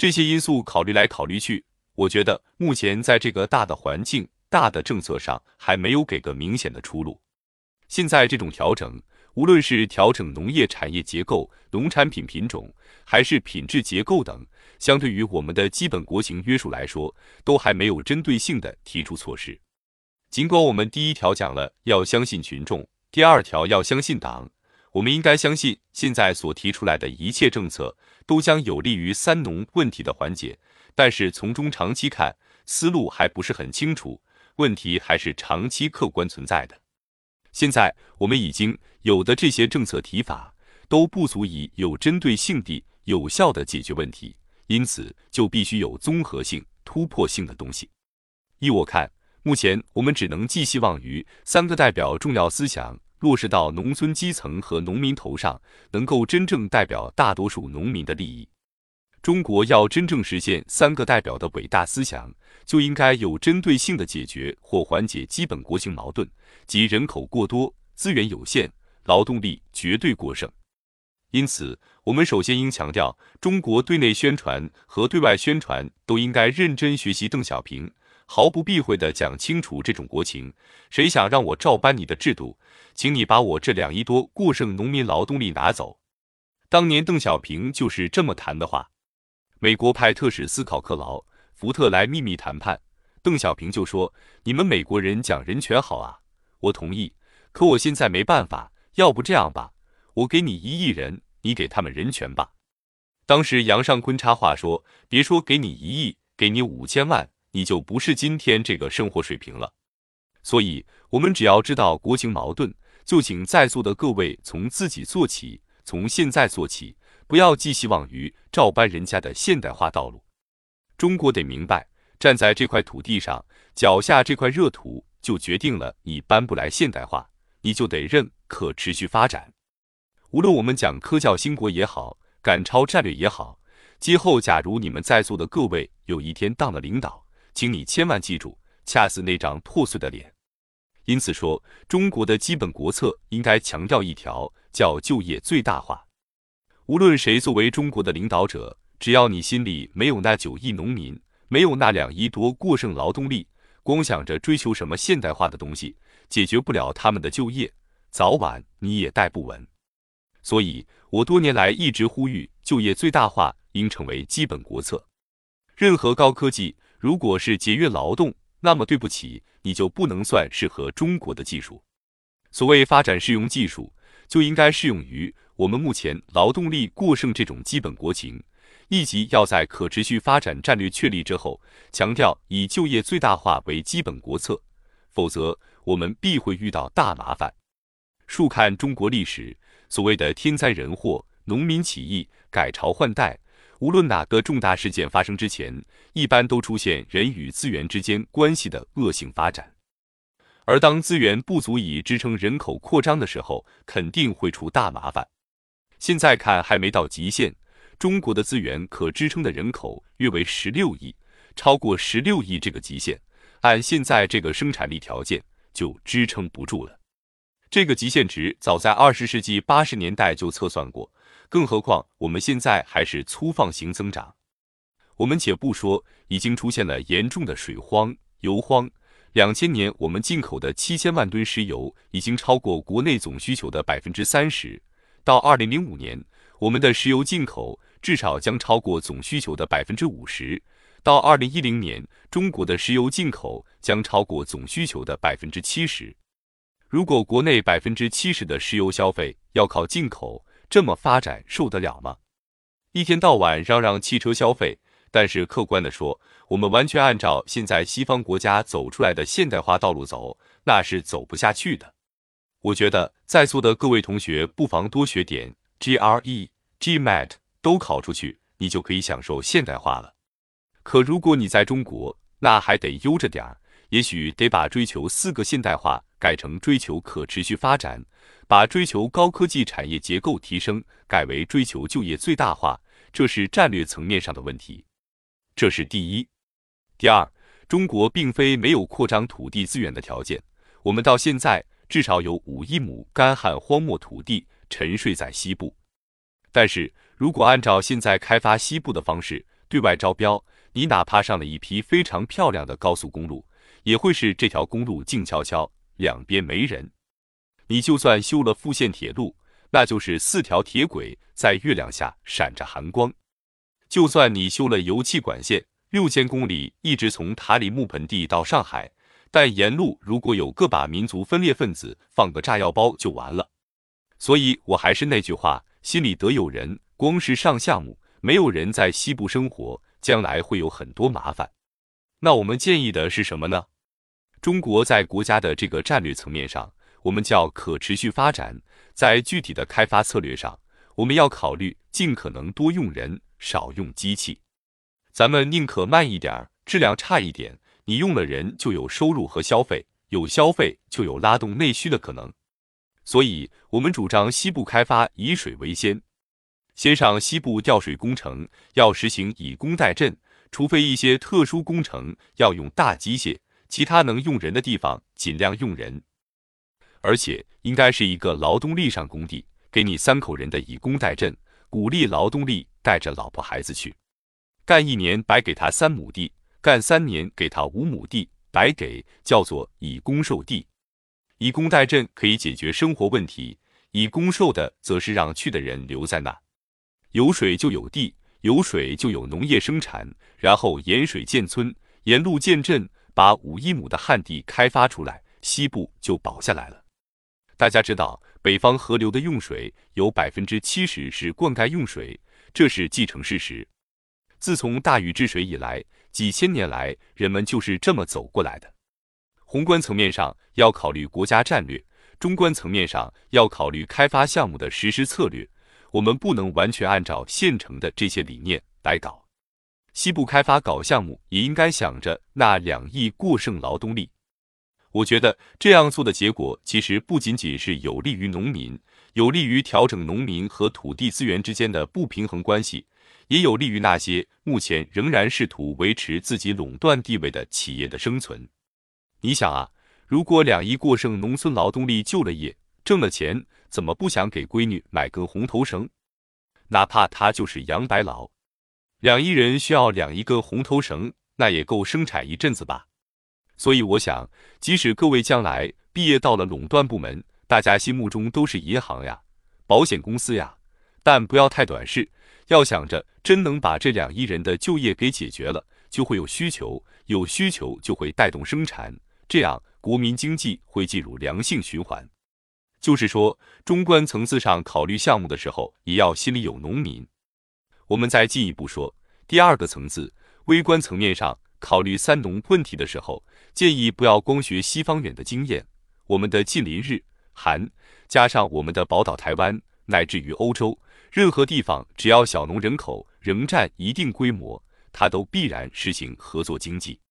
这些因素考虑来考虑去，我觉得目前在这个大的环境、大的政策上还没有给个明显的出路。现在这种调整，无论是调整农业产业结构、农产品品种，还是品质结构等，相对于我们的基本国情约束来说，都还没有针对性的提出措施。尽管我们第一条讲了要相信群众，第二条要相信党，我们应该相信现在所提出来的一切政策。都将有利于三农问题的缓解，但是从中长期看，思路还不是很清楚，问题还是长期客观存在的。现在我们已经有的这些政策提法都不足以有针对性地、有效地解决问题，因此就必须有综合性、突破性的东西。依我看，目前我们只能寄希望于三个代表重要思想。落实到农村基层和农民头上，能够真正代表大多数农民的利益。中国要真正实现三个代表的伟大思想，就应该有针对性的解决或缓解基本国情矛盾，即人口过多、资源有限、劳动力绝对过剩。因此，我们首先应强调，中国对内宣传和对外宣传都应该认真学习邓小平。毫不避讳地讲清楚这种国情。谁想让我照搬你的制度，请你把我这两亿多过剩农民劳动力拿走。当年邓小平就是这么谈的话。美国派特使斯考克劳福特来秘密谈判，邓小平就说：“你们美国人讲人权好啊，我同意。可我现在没办法，要不这样吧，我给你一亿人，你给他们人权吧。”当时杨尚昆插话说：“别说给你一亿，给你五千万。”你就不是今天这个生活水平了，所以，我们只要知道国情矛盾，就请在座的各位从自己做起，从现在做起，不要寄希望于照搬人家的现代化道路。中国得明白，站在这块土地上，脚下这块热土就决定了你搬不来现代化，你就得认可持续发展。无论我们讲科教兴国也好，赶超战略也好，今后假如你们在座的各位有一天当了领导，请你千万记住，恰似那张破碎的脸。因此说，中国的基本国策应该强调一条，叫就业最大化。无论谁作为中国的领导者，只要你心里没有那九亿农民，没有那两亿多过剩劳动力，光想着追求什么现代化的东西，解决不了他们的就业，早晚你也带不稳。所以我多年来一直呼吁，就业最大化应成为基本国策。任何高科技。如果是节约劳动，那么对不起，你就不能算适合中国的技术。所谓发展适用技术，就应该适用于我们目前劳动力过剩这种基本国情。以及要在可持续发展战略确立之后，强调以就业最大化为基本国策，否则我们必会遇到大麻烦。述看中国历史，所谓的天灾人祸、农民起义、改朝换代。无论哪个重大事件发生之前，一般都出现人与资源之间关系的恶性发展，而当资源不足以支撑人口扩张的时候，肯定会出大麻烦。现在看还没到极限，中国的资源可支撑的人口约为十六亿，超过十六亿这个极限，按现在这个生产力条件就支撑不住了。这个极限值早在二十世纪八十年代就测算过。更何况我们现在还是粗放型增长，我们且不说已经出现了严重的水荒、油荒。两千年我们进口的七千万吨石油已经超过国内总需求的百分之三十，到二零零五年，我们的石油进口至少将超过总需求的百分之五十，到二零一零年，中国的石油进口将超过总需求的百分之七十。如果国内百分之七十的石油消费要靠进口，这么发展受得了吗？一天到晚嚷嚷汽车消费，但是客观的说，我们完全按照现在西方国家走出来的现代化道路走，那是走不下去的。我觉得在座的各位同学不妨多学点 GRE、GMAT，都考出去，你就可以享受现代化了。可如果你在中国，那还得悠着点儿，也许得把追求四个现代化改成追求可持续发展。把追求高科技产业结构提升改为追求就业最大化，这是战略层面上的问题。这是第一。第二，中国并非没有扩张土地资源的条件，我们到现在至少有五亿亩干旱荒漠土地沉睡在西部。但是如果按照现在开发西部的方式，对外招标，你哪怕上了一批非常漂亮的高速公路，也会是这条公路静悄悄，两边没人。你就算修了复线铁路，那就是四条铁轨在月亮下闪着寒光。就算你修了油气管线，六千公里一直从塔里木盆地到上海，但沿路如果有个把民族分裂分子放个炸药包就完了。所以我还是那句话，心里得有人。光是上项目，没有人在西部生活，将来会有很多麻烦。那我们建议的是什么呢？中国在国家的这个战略层面上，我们叫可持续发展；在具体的开发策略上，我们要考虑尽可能多用人，少用机器。咱们宁可慢一点，质量差一点，你用了人就有收入和消费，有消费就有拉动内需的可能。所以，我们主张西部开发以水为先。先上西部调水工程要实行以工代赈，除非一些特殊工程要用大机械，其他能用人的地方尽量用人。而且应该是一个劳动力上工地，给你三口人的以工代赈，鼓励劳动力带着老婆孩子去干一年，白给他三亩地；干三年给他五亩地，白给，叫做以工授地。以工代赈可以解决生活问题，以工授的则是让去的人留在那。有水就有地，有水就有农业生产，然后沿水建村，沿路建镇，把五亿亩的旱地开发出来，西部就保下来了。大家知道，北方河流的用水有百分之七十是灌溉用水，这是既成事实。自从大禹治水以来，几千年来人们就是这么走过来的。宏观层面上要考虑国家战略，中观层面上要考虑开发项目的实施策略。我们不能完全按照现成的这些理念来搞。西部开发搞项目，也应该想着那两亿过剩劳动力。我觉得这样做的结果，其实不仅仅是有利于农民，有利于调整农民和土地资源之间的不平衡关系，也有利于那些目前仍然试图维持自己垄断地位的企业的生存。你想啊，如果两亿过剩农村劳动力就了业，挣了钱。怎么不想给闺女买根红头绳？哪怕他就是杨白劳，两亿人需要两亿根红头绳，那也够生产一阵子吧。所以我想，即使各位将来毕业到了垄断部门，大家心目中都是银行呀、保险公司呀，但不要太短视，要想着真能把这两亿人的就业给解决了，就会有需求，有需求就会带动生产，这样国民经济会进入良性循环。就是说，中观层次上考虑项目的时候，也要心里有农民。我们再进一步说，第二个层次，微观层面上考虑三农问题的时候，建议不要光学西方远的经验。我们的近邻日韩，加上我们的宝岛台湾，乃至于欧洲，任何地方只要小农人口仍占一定规模，它都必然实行合作经济。